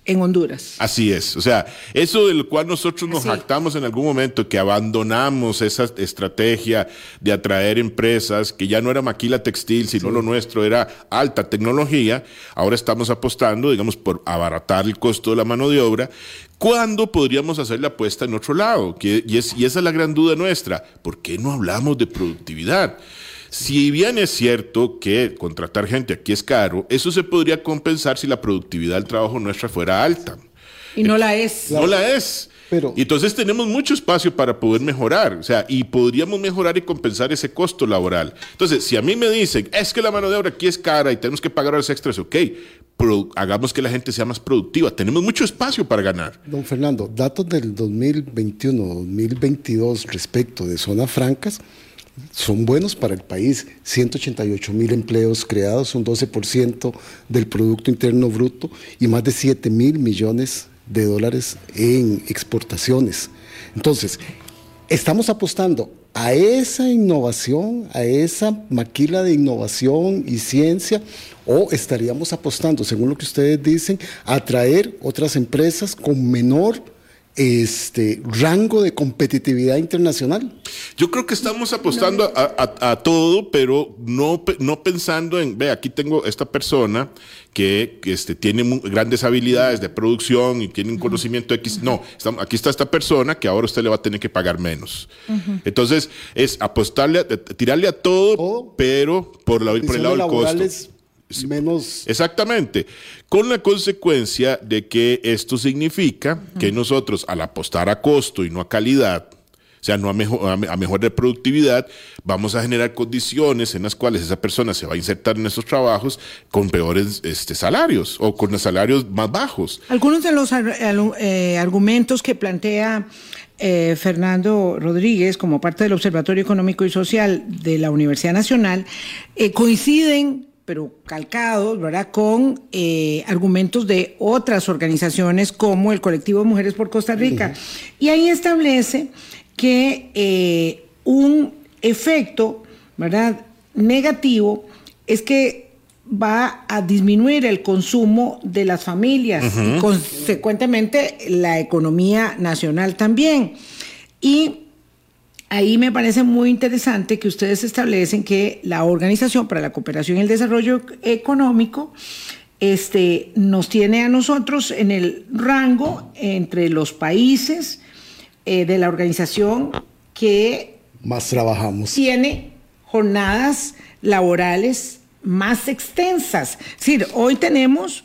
en Honduras. Así es. O sea, eso del cual nosotros nos Así. jactamos en algún momento, que abandonamos esa estrategia de atraer empresas, que ya no era maquila textil, sino lo nuestro era alta tecnología, ahora estamos apostando, digamos, por abaratar el costo de la mano de obra. ¿Cuándo podríamos hacer la apuesta en otro lado? Que- y, es- y esa es la gran duda nuestra. ¿Por qué no hablamos de productividad? Si bien es cierto que contratar gente aquí es caro, eso se podría compensar si la productividad del trabajo nuestra fuera alta. Y no la es. No la es. Pero- y entonces tenemos mucho espacio para poder mejorar, o sea, y podríamos mejorar y compensar ese costo laboral. Entonces, si a mí me dicen, es que la mano de obra aquí es cara y tenemos que pagar horas extras, ok, pero hagamos que la gente sea más productiva. Tenemos mucho espacio para ganar. Don Fernando, datos del 2021-2022 respecto de zonas francas son buenos para el país. 188 mil empleos creados, un 12% del Producto Interno Bruto y más de 7 mil millones de dólares en exportaciones. Entonces, estamos apostando a esa innovación, a esa maquila de innovación y ciencia, o estaríamos apostando, según lo que ustedes dicen, a atraer otras empresas con menor este, rango de competitividad internacional. Yo creo que estamos apostando a, a- a todo, pero no, no pensando en, ve, aquí tengo esta persona que, que, este, tiene grandes habilidades de producción y tiene un conocimiento X. No, estamos- aquí está esta persona que ahora usted le va a tener que pagar menos. Entonces, es apostarle, a- tirarle a todo, Todo. pero por, la, por el lado del costo. Menos Exactamente, con la consecuencia de que esto significa que nosotros al apostar a costo y no a calidad, o sea, no a, mejor, a, me- a mejor de productividad, vamos a generar condiciones en las cuales esa persona se va a insertar en esos trabajos con peores este, salarios o con salarios más bajos. Algunos de los eh, argumentos que plantea eh, Fernando Rodríguez como parte del Observatorio Económico y Social de la Universidad Nacional eh, coinciden pero calcados, ¿verdad?, con eh, argumentos de otras organizaciones como el Colectivo de Mujeres por Costa Rica. Y ahí establece que eh, un efecto, ¿verdad?, negativo es que va a disminuir el consumo de las familias y consecuentemente la economía nacional también. Y ahí me parece muy interesante que ustedes establecen que la Organización para la Cooperación y el Desarrollo Económico este, nos tiene a nosotros en el rango entre los países eh, de la organización que más trabajamos. tiene jornadas laborales más extensas. Es decir, hoy tenemos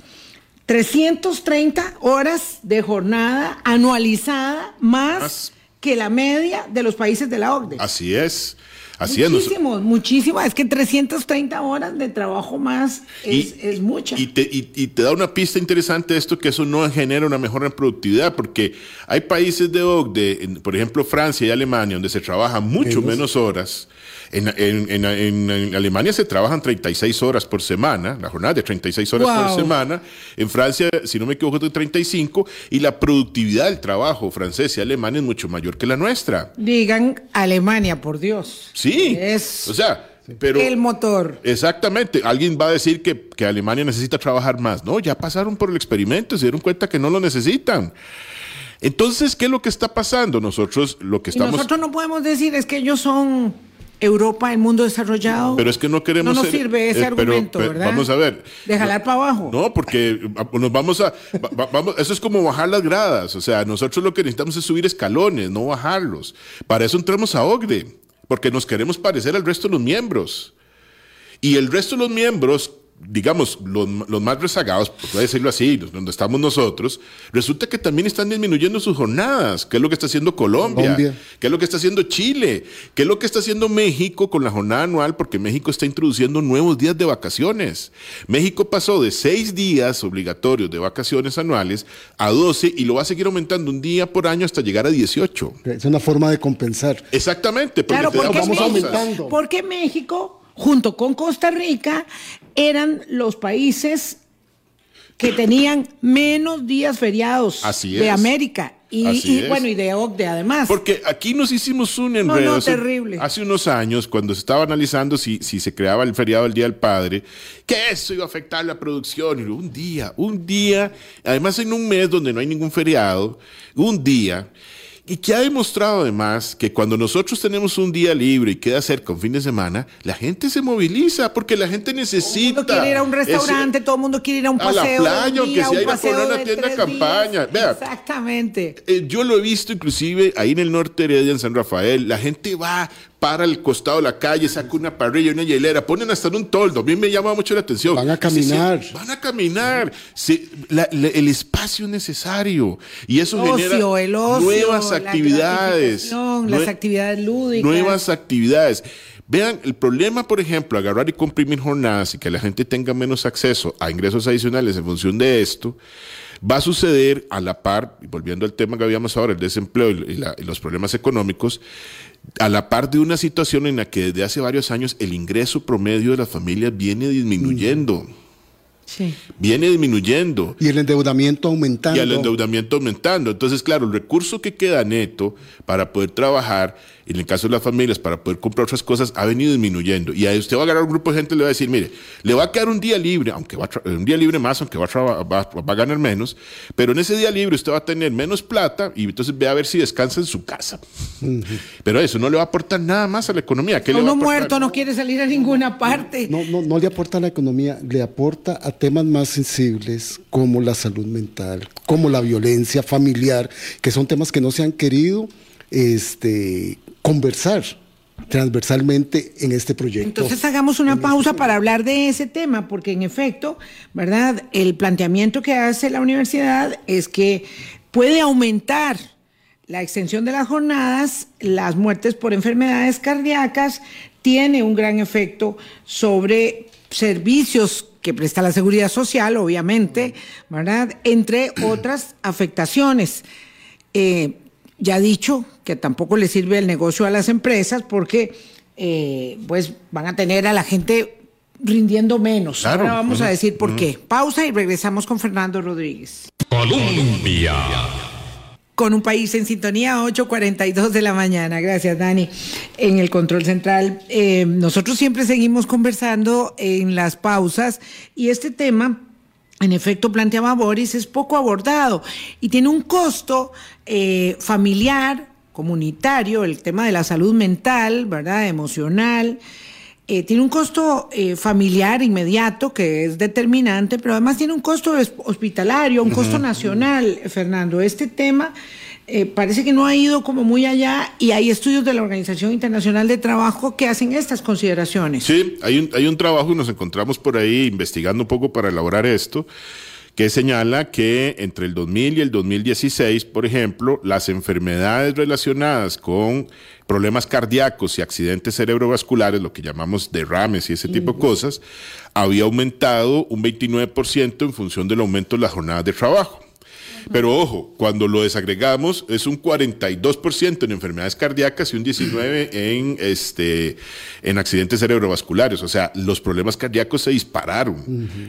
330 horas de jornada anualizada más, Más. Que la media de los países de la OCDE. Así es. Así es. nos- Muchísimo, muchísimo. Es que 330 horas de trabajo más es, es mucha. Y te, y- y te da una pista interesante esto, que eso no genera una mejora en productividad, porque hay países de OCDE, por ejemplo Francia y Alemania, donde se trabaja mucho menos horas. En, en- en- en- en Alemania se trabajan 36 horas por semana, la jornada de 36 horas Wow. por semana. En Francia, si no me equivoco, de 35, y la productividad del trabajo francés y alemán es mucho mayor que la nuestra. Digan Alemania, por Dios. Sí. Es o sea, pero... el motor. Exactamente. Alguien va a decir que, que Alemania necesita trabajar más. No, ya pasaron por el experimento se dieron cuenta que no lo necesitan. Entonces, ¿qué es lo que está pasando? Nosotros lo que Y estamos... nosotros no podemos decir es que ellos son Europa, el mundo desarrollado. Pero es que no queremos No nos ser- sirve ese eh, argumento, pero ¿verdad? Vamos a ver. De jalar para abajo. No, porque nos vamos a... va- va- vamos, eso es como bajar las gradas. O sea, nosotros lo que necesitamos es subir escalones, no bajarlos. Para eso entramos a OCDE, porque nos queremos parecer al resto de los miembros. Y el resto de los miembros, digamos, los, los más rezagados, por decirlo así, donde estamos nosotros, resulta que también están disminuyendo sus jornadas. ¿Qué es lo que está haciendo Colombia? Colombia. ¿Qué es lo que está haciendo Chile? ¿Qué es lo que está haciendo México con la jornada anual? Porque México está introduciendo nuevos días de vacaciones. México pasó de seis días obligatorios de vacaciones anuales a 12 y lo va a seguir aumentando un día por año hasta llegar a 18. Es una forma de compensar. Exactamente. Claro, te da porque vamos aumentando. porque México, junto con Costa Rica, eran los países que tenían menos días feriados Así de. América. Y, Así y, es. bueno, y de OCDE además. Porque aquí nos hicimos un No, enredo. no, hace- terrible. Hace unos años, cuando se estaba analizando si, si se creaba el feriado del Día del Padre, que eso iba a afectar la producción. Y un día, un día, además en un mes donde no hay ningún feriado, un día. Y que ha demostrado además que cuando nosotros tenemos un día libre y queda cerca un fin de semana, la gente se moviliza porque la gente todo el necesita. mundo quiere ir a un ese- restaurante, todo el mundo quiere ir a un a la paseo. de un playa, aunque sea ir a a la de tienda de campaña. Vea. Exactamente. Eh, yo lo he visto inclusive ahí en el norte de Heredia, en San Rafael. La gente va para el costado de la calle, saca una parrilla, una hielera, ponen hasta en un toldo. A mí me llama mucho la atención. Van a Se caminar. van a caminar. Se- la- la- el espacio necesario. Y eso genera Ocio, el ocio, nuevas actividades. las actividades lúdicas. Nuevas actividades. Vean, el problema, por ejemplo, agarrar y comprimir jornadas y que la gente tenga menos acceso a ingresos adicionales en función de esto, va a suceder a la par, y volviendo al tema que habíamos ahora, el desempleo y, y la- y los problemas económicos, a la par de una situación en la que desde hace varios años el ingreso promedio de las familias viene disminuyendo. Sí. Viene disminuyendo Y el endeudamiento aumentando. y el endeudamiento aumentando. Entonces, claro, el recurso que queda neto para poder trabajar, en el caso de las familias, para poder comprar otras cosas, ha venido disminuyendo. Y ahí usted va a agarrar un grupo de gente y le va a decir, mire, le va a quedar un día libre, aunque va a tra- un día libre más, aunque va a, va, va a ganar menos, pero en ese día libre usted va a tener menos plata y entonces ve a ver si descansa en su casa. Pero eso no le va a aportar nada más a la economía. ¿Qué le va a Uno aportar? muerto no quiere salir a ninguna parte. No, no, no le aporta a la economía, le aporta a temas más sensibles como la salud mental, como la violencia familiar, que son temas que no se han querido este, conversar transversalmente en este proyecto. Entonces hagamos una pausa para hablar de ese tema, porque en efecto, ¿verdad? El planteamiento que hace la universidad es que puede aumentar la extensión de las jornadas, las muertes por enfermedades cardíacas, tiene un gran efecto sobre servicios que presta la seguridad social, obviamente, ¿verdad? Entre otras afectaciones. Eh, ya dicho que tampoco le sirve el negocio a las empresas porque eh, pues van a tener a la gente rindiendo menos. Claro. Ahora vamos a decir por qué. Pausa y regresamos con Fernando Rodríguez. Colombia. Con un país en sintonía, 8.42 de la mañana. Gracias, Dani. En el control central, eh, nosotros siempre seguimos conversando en las pausas y este tema, en efecto, planteaba Boris, es poco abordado y tiene un costo eh, familiar, comunitario, el tema de la salud mental, ¿verdad? Emocional. Eh, tiene un costo eh, familiar inmediato que es determinante, pero además tiene un costo hospitalario, un costo nacional, Fernando. Este tema eh, parece que no ha ido como muy allá y hay estudios de la Organización Internacional de Trabajo que hacen estas consideraciones. Sí, hay un, hay un trabajo y nos encontramos por ahí investigando un poco para elaborar esto, que señala que entre el 2000 y el 2016, por ejemplo, las enfermedades relacionadas con problemas cardíacos y accidentes cerebrovasculares, lo que llamamos derrames y ese tipo de cosas, había aumentado un 29% en función del aumento de las jornadas de trabajo. Pero ojo, cuando lo desagregamos es un 42% en enfermedades cardíacas y un 19% en, este, en accidentes cerebrovasculares. O sea, los problemas cardíacos se dispararon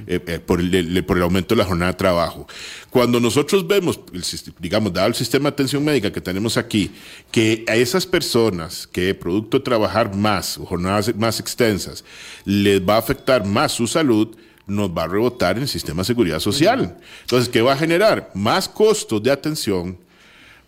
eh, eh, por, el, el- por el aumento de la jornada de trabajo. Cuando nosotros vemos, el digamos, dado el sistema de atención médica que tenemos aquí, que a esas personas que producto de trabajar más, o jornadas más extensas, les va a afectar más su salud, nos va a rebotar en el sistema de seguridad social. Entonces, ¿qué va a generar? Más costos de atención,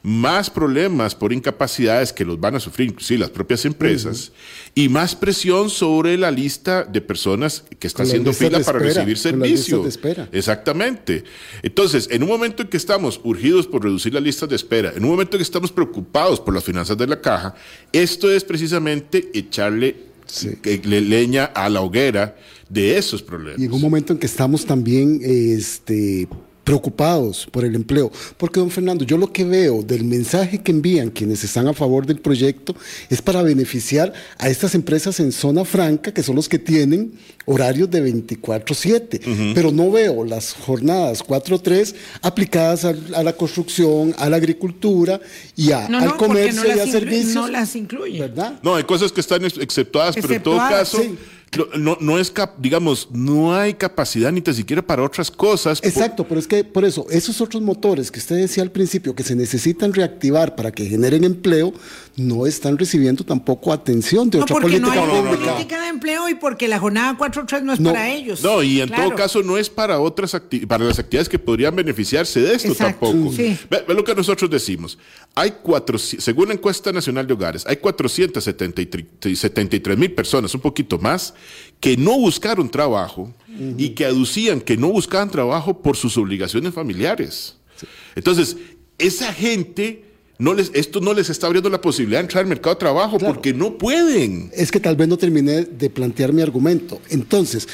más problemas por incapacidades que los van a sufrir, inclusive las propias empresas, y más presión sobre la lista de personas que está haciendo fila para espera, recibir servicio. Exactamente. Entonces, en un momento en que estamos urgidos por reducir las listas de espera, en un momento en que estamos preocupados por las finanzas de la caja, esto es precisamente echarle Sí. que- le- leña a la hoguera de esos problemas. Y en un momento en que estamos también este, preocupados por el empleo. Porque, don Fernando, yo lo que veo del mensaje que envían quienes están a favor del proyecto es para beneficiar a estas empresas en zona franca, que son los que tienen horarios de 24/7. Pero no veo las jornadas 4-3 aplicadas a, a la construcción, a la agricultura y a- No, al no, comercio no y a servicios. no las incluye. ¿Verdad? No, hay cosas que están ex- exceptuadas, pero en todo Exceptuadas, caso, sí. No, no es, cap, digamos, no hay capacidad ni tan siquiera para otras cosas. Exacto, pero es que por eso, esos otros motores que usted decía al principio que se necesitan reactivar para que generen empleo, no están recibiendo tampoco atención de no, otra porque política no hay pública. política de empleo y porque la jornada 4.3 no es No. para ellos. No, y en Claro. todo caso no es para otras para las actividades que podrían beneficiarse de esto Exacto, tampoco. sí. Ve, ve lo que nosotros decimos. Hay cuatro, según la encuesta nacional de hogares, hay 473 mil personas, un poquito más, que no buscaron trabajo y que aducían que no buscaban trabajo por sus obligaciones familiares. Entonces, esa gente no les, esto no les está abriendo la posibilidad de entrar al mercado de trabajo Claro. porque no pueden. Es que tal vez no terminé de plantear mi argumento. Entonces,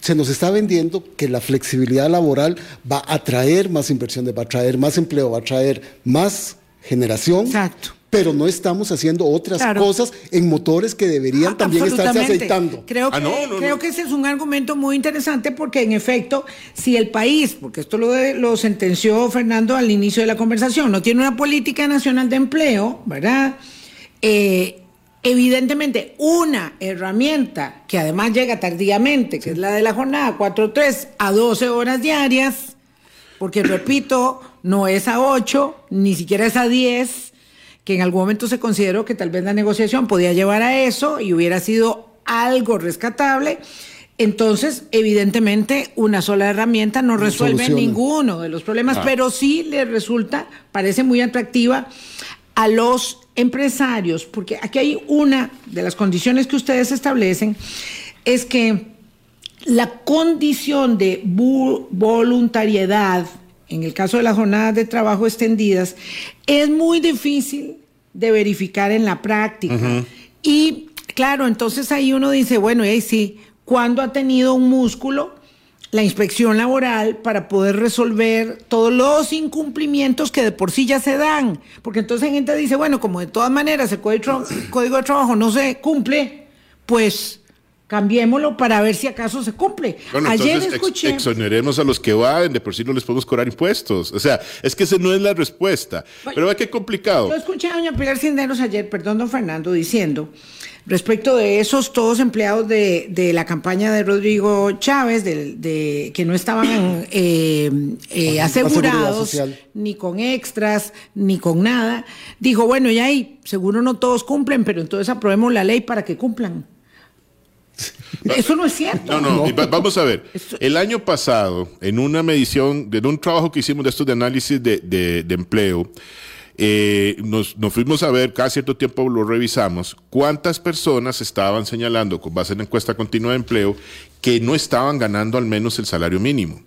se nos está vendiendo que la flexibilidad laboral va a traer más inversiones, va a traer más empleo, va a traer más generación. Exacto. Pero no estamos haciendo otras Claro. cosas en motores que deberían Ah, también estarse aceitando. Creo, que, Ah, no, no, creo no. que ese es un argumento muy interesante porque en efecto, si el país, porque esto lo, de- lo sentenció Fernando al inicio de la conversación, no tiene una política nacional de empleo, ¿verdad? Eh, evidentemente, una herramienta que además llega tardíamente, que es la de la jornada 4-3 a 12 horas diarias, porque repito, no es a 8, ni siquiera es a 10, que en algún momento se consideró que tal vez la negociación podía llevar a eso y hubiera sido algo rescatable. Entonces, evidentemente, una sola herramienta no resuelve soluciona. ninguno de los problemas, pero sí le resulta, parece muy atractiva a los empresarios, porque aquí hay una de las condiciones que ustedes establecen, es que la condición de voluntariedad, en el caso de las jornadas de trabajo extendidas, es muy difícil de verificar en la práctica. Y claro, entonces ahí uno dice, bueno, y ahí sí, ¿cuándo ha tenido un músculo? la inspección laboral para poder resolver todos los incumplimientos que de por sí ya se dan. Porque entonces hay gente dice, bueno, como de todas maneras el código de trabajo no se cumple, pues cambiémoslo para ver si acaso se cumple. Bueno, Ayer entonces ex- escuché... exoneremos a los que van, de por sí no les podemos cobrar impuestos. O sea, es que esa no es la respuesta. Pero ve qué complicado. Yo escuché a doña Pilar Cinderos ayer, perdón, don Fernando, diciendo respecto de esos todos empleados de, de la campaña de Rodrigo Chávez, de, de- que no estaban eh, eh, asegurados ni con extras, ni con nada, dijo, bueno, ya ahí, seguro no todos cumplen, pero entonces aprobemos la ley para que cumplan. Eso no es cierto. No, no, vamos a ver. El año pasado, en una medición, de un trabajo que hicimos de estos de análisis de, de- de empleo, eh, nos, nos fuimos a ver, cada cierto tiempo lo revisamos, cuántas personas estaban señalando, con base en la encuesta continua de empleo, que no estaban ganando al menos el salario mínimo.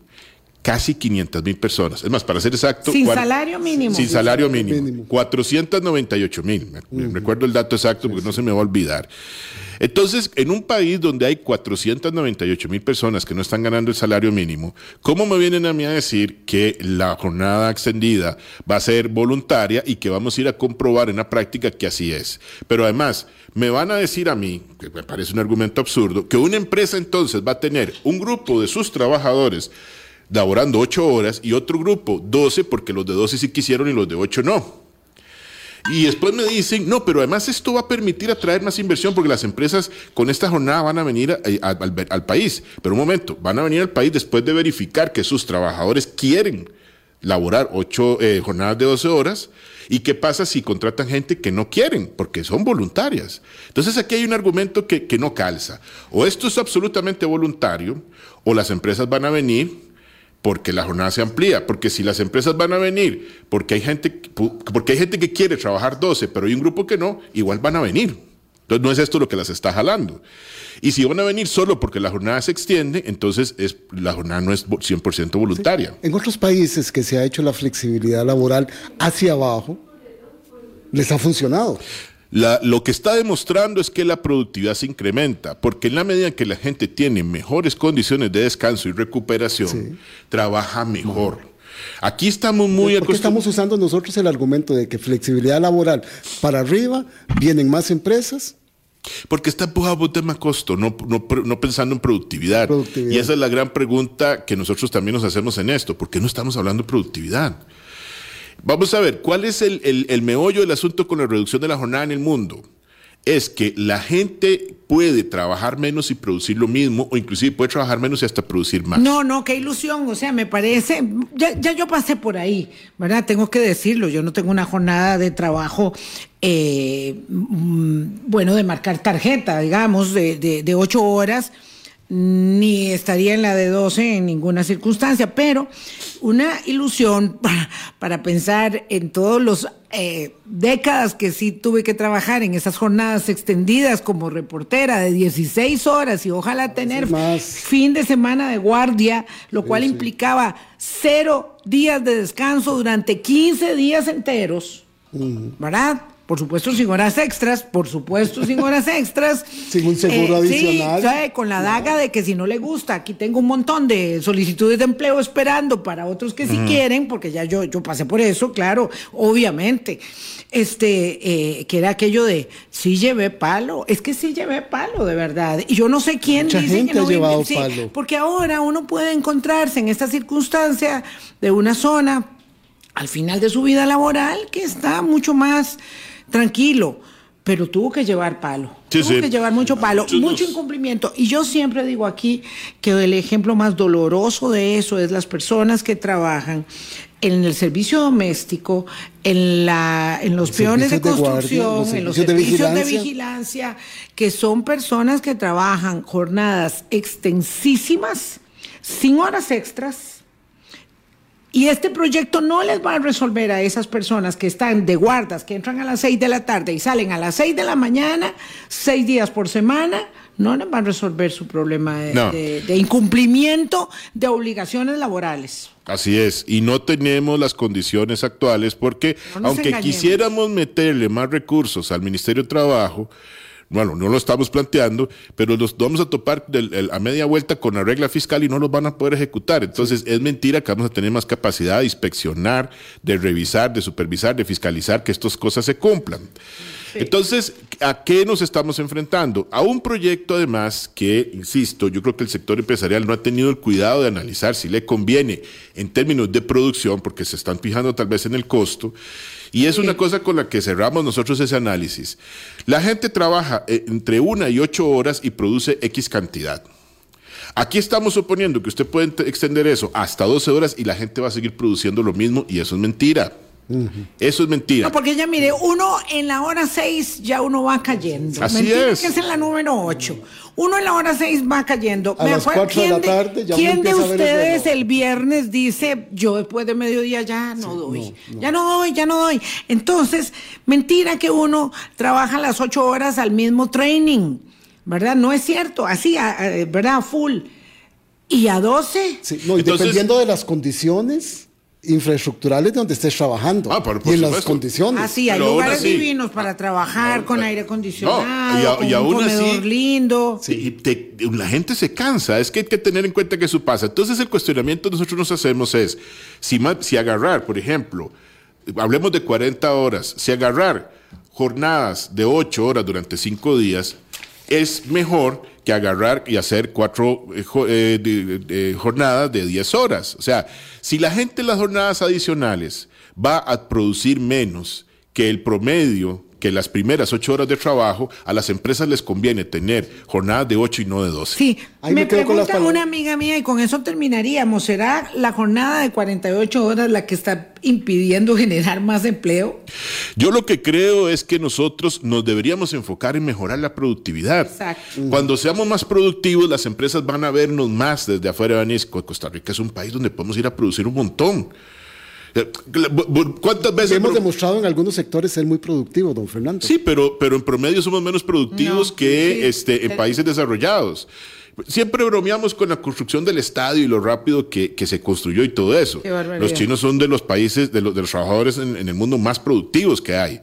Casi 500 mil personas. Es más, para ser exacto. Sin salario mínimo. Sin salario mínimo. mínimo. 498 mil. Me, recuerdo el dato exacto porque no se me va a olvidar. Entonces, en un país donde hay 498 mil personas que no están ganando el salario mínimo, ¿cómo me vienen a mí a decir que la jornada extendida va a ser voluntaria y que vamos a ir a comprobar en la práctica que así es? Pero además, me van a decir a mí, que me parece un argumento absurdo, que una empresa entonces va a tener un grupo de sus trabajadores laborando 8 horas y otro grupo 12 porque los de 12 sí quisieron y los de 8 no. Y después me dicen, no, pero además esto va a permitir atraer más inversión porque las empresas con esta jornada van a venir al, al país. Pero un momento, van a venir al país después de verificar que sus trabajadores quieren laborar ocho eh, jornadas de 12 horas. ¿Y qué pasa si contratan gente que no quieren? Porque son voluntarias. Entonces aquí hay un argumento que, que no calza. O esto es absolutamente voluntario, o las empresas van a venir porque la jornada se amplía, porque si las empresas van a venir, porque hay gente, porque hay gente que quiere trabajar 12, pero hay un grupo que no, igual van a venir. Entonces no es esto lo que las está jalando. Y si van a venir solo porque la jornada se extiende, entonces es, la jornada no es vo- 100% voluntaria. En otros países que se ha hecho la flexibilidad laboral hacia abajo, les ha funcionado. La- lo que está demostrando es que la productividad se incrementa, porque en la medida que la gente tiene mejores condiciones de descanso y recuperación, trabaja mejor. Aquí estamos muy ¿Por qué acostum- estamos usando nosotros el argumento de que flexibilidad laboral para arriba, vienen más empresas? Porque está empujado un tema costo, no, no, no pensando en productividad. Productividad. Y esa es la gran pregunta que nosotros también nos hacemos en esto. ¿Por qué no estamos hablando de productividad? Vamos a ver, ¿cuál es el, el- meollo del asunto con la reducción de la jornada en el mundo? es que la gente puede trabajar menos y producir lo mismo, o inclusive puede trabajar menos y hasta producir más. No, no, qué ilusión. O sea, me parece, ya, ya yo pasé por ahí, ¿verdad? Tengo que decirlo, yo no tengo una jornada de trabajo, eh, mm, bueno, de marcar tarjeta, digamos, de, de ocho horas ni estaría en la de 12 en ninguna circunstancia, pero una ilusión para, para pensar en todos los eh, décadas que sí tuve que trabajar en esas jornadas extendidas como reportera de 16 horas y ojalá tener más. fin de semana de guardia, lo cual sí. implicaba cero días de descanso durante 15 días enteros, ¿verdad? Por supuesto sin horas extras, por supuesto sin horas extras. Sin un seguro sí, adicional. ¿sabe? con la daga de que si no le gusta, aquí tengo un montón de solicitudes de empleo esperando para otros que sí quieren, porque ya yo, yo pasé por eso, claro, obviamente. Este, eh, que era aquello de sí llevé palo, es que sí llevé palo, de verdad. Y yo no sé quién Mucha dice gente que no ha llevado sí, palo. porque ahora uno puede encontrarse en esta circunstancia de una zona al final de su vida laboral que está mucho más tranquilo, pero tuvo que llevar palo. Sí, tuvo sí. que llevar mucho palo, Muchos mucho incumplimiento. Y yo siempre digo aquí que el ejemplo más doloroso de eso es las personas que trabajan en el servicio doméstico, en, la, en los Los peones de servicios de guardia, construcción, los en los servicios de vigilancia, que son personas que trabajan jornadas extensísimas, sin horas extras, y este proyecto no les va a resolver a esas personas que están de guardas, que entran a las 6 de la tarde y salen a las 6 de la mañana, seis días por semana, no les va a resolver su problema de, No. de- de incumplimiento de obligaciones laborales. Así es, y no tenemos las condiciones actuales porque No aunque engañemos. quisiéramos meterle más recursos al Ministerio de Trabajo, bueno, no lo estamos planteando, pero nos vamos a topar del- el- a media vuelta con la regla fiscal y no los van a poder ejecutar. Entonces es mentira que vamos a tener más capacidad de inspeccionar, de revisar, de supervisar, de fiscalizar que estas cosas se cumplan. Entonces, ¿a qué nos estamos enfrentando? A un proyecto además que, insisto, yo creo que el sector empresarial no ha tenido el cuidado de analizar si le conviene en términos de producción, porque se están fijando tal vez en el costo, y es una cosa con la que cerramos nosotros ese análisis. La gente trabaja eh, entre una y ocho horas y produce X cantidad. Aquí estamos suponiendo que usted puede extender eso hasta 12 horas y la gente va a seguir produciendo lo mismo y eso es mentira. Eso es mentira. No, porque ya mire, uno en la hora 6 ya uno va cayendo. Así Mentira es. que es en la número 8. Uno en la hora 6 va cayendo. A Me las de la ¿quién tarde ya ¿Quién de el ustedes el viernes dice, yo después de mediodía ya no doy? Ya no doy, ya no doy. Entonces, mentira que uno trabaja las 8 horas al mismo training. ¿Verdad? No es cierto. Así, a- a- ¿verdad? Full. ¿Y a 12? Sí, no, y Entonces- dependiendo de las condiciones infraestructurales de donde estés trabajando Ah, por- por y en las condiciones. Así, hay Pero aún lugares así- divinos para trabajar No, con no, aire no, acondicionado, y a- con y aún un comedor así- lindo. Sí, y te- la gente se cansa, es que hay que tener en cuenta que eso pasa. Entonces el cuestionamiento que nosotros nos hacemos es, si, si agarrar, por ejemplo, hablemos de 40 horas, si agarrar jornadas de 8 horas durante 5 días, es mejor que agarrar y hacer cuatro eh, eh, de- jornadas de 10 horas. O sea, si la gente en las jornadas adicionales va a producir menos que el promedio, que las primeras 8 horas de trabajo, a las empresas les conviene tener jornadas de 8 y no de 12. Sí, Ahí me, me pregunta una amiga mía y con eso terminaríamos. ¿Será la jornada de 48 horas la que está impidiendo generar más empleo? Yo lo que creo es que nosotros nos deberíamos enfocar en mejorar la productividad. Exacto. Cuando seamos más productivos, las empresas van a vernos más desde afuera. Van a decir, Costa Rica es un país donde podemos ir a producir un montón. Eh, ¿Cuántas veces... Hemos demostrado en algunos sectores ser muy productivos, don Fernando. Sí, pero, pero en promedio somos menos productivos No, que sí, este, en países desarrollados. Siempre bromeamos con la construcción del estadio y lo rápido que, que se construyó y todo eso. Los chinos son de los países, de los, de los trabajadores en, en el mundo más productivos que hay.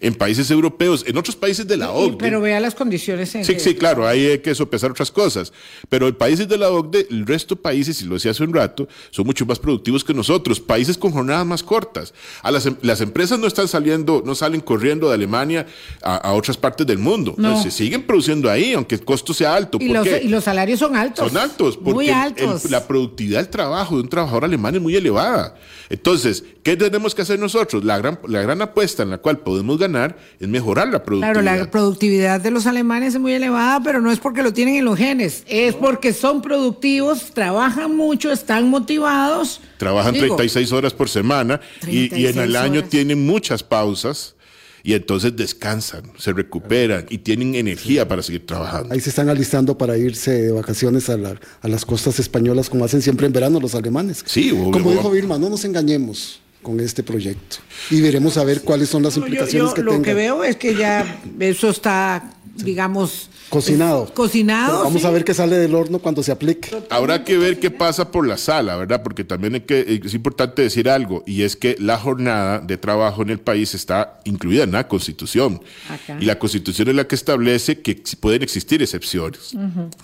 En países europeos, en otros países de la Y- OCDE. pero vea las condiciones en Sí, que- sí, claro, ahí hay que sopesar otras cosas. Pero en países de la OCDE, el resto de países, y lo decía hace un rato, son mucho más productivos que nosotros. Países con jornadas más cortas. A las, em- las empresas no están saliendo, no salen corriendo de Alemania a, a otras partes del mundo. No. Se siguen produciendo ahí, aunque el costo sea alto. y, ¿Por los, qué? y los salarios son altos. Son altos, porque Muy el- altos. el- la productividad del trabajo de un trabajador alemán es muy elevada. Entonces, ¿qué tenemos que hacer nosotros? La gran, la gran apuesta en la cual podemos ganar ganar es mejorar la productividad. Claro, la productividad de los alemanes es muy elevada, pero no es porque lo tienen en los genes, es porque son productivos, trabajan mucho, están motivados. Trabajan Digo, 36 horas por semana y, y en 36 el año horas. tienen muchas pausas y entonces descansan, se recuperan y tienen energía para seguir trabajando. Ahí se están alistando para irse de vacaciones a, la- a las costas españolas, como hacen siempre en verano los alemanes. Sí, obvio. Como dijo Vilma, no nos engañemos con este proyecto. Y veremos a ver cuáles son las No, yo- implicaciones yo que lo tenga. que veo es que ya eso está, digamos, Cocinado. es- cocinado. Pero vamos sí. a ver qué sale del horno cuando se aplique. Habrá que ver qué pasa por la sala, ¿verdad? Porque también hay que, es importante decir algo, y es que la jornada de trabajo en el país está incluida en la Constitución. Acá. Y la Constitución es la que establece que pueden existir excepciones.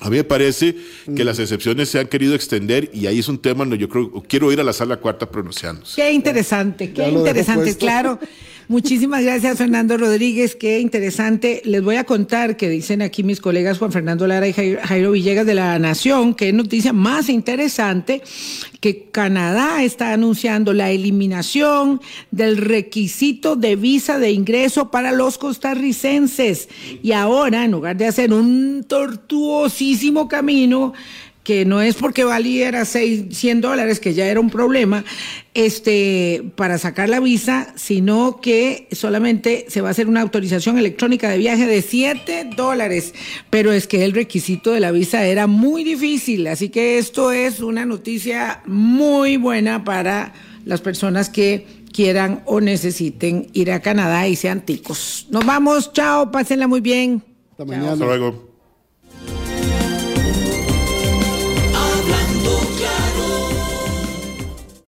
A mí me parece que las excepciones se han querido extender y ahí es un tema donde yo creo, quiero ir a la sala cuarta pronunciándose. Qué interesante, Ya qué interesante, claro. Muchísimas gracias, Fernando Rodríguez. Qué interesante. Les voy a contar que dicen aquí mis colegas Juan Fernando Lara y Jairo Villegas de la Nación, que es noticia más interesante, que Canadá está anunciando la eliminación del requisito de visa de ingreso para los costarricenses. Y ahora, en lugar de hacer un tortuosísimo camino, que no es porque valiera 100 dólares, que ya era un problema, este, para sacar la visa, sino que solamente se va a hacer una autorización electrónica de viaje de 7 dólares. Pero es que el requisito de la visa era muy difícil, así que esto es una noticia muy buena para las personas que quieran o necesiten ir a Canadá y sean ticos. Nos vamos, chao, pásenla muy bien. Hasta Chao. mañana. Hasta luego.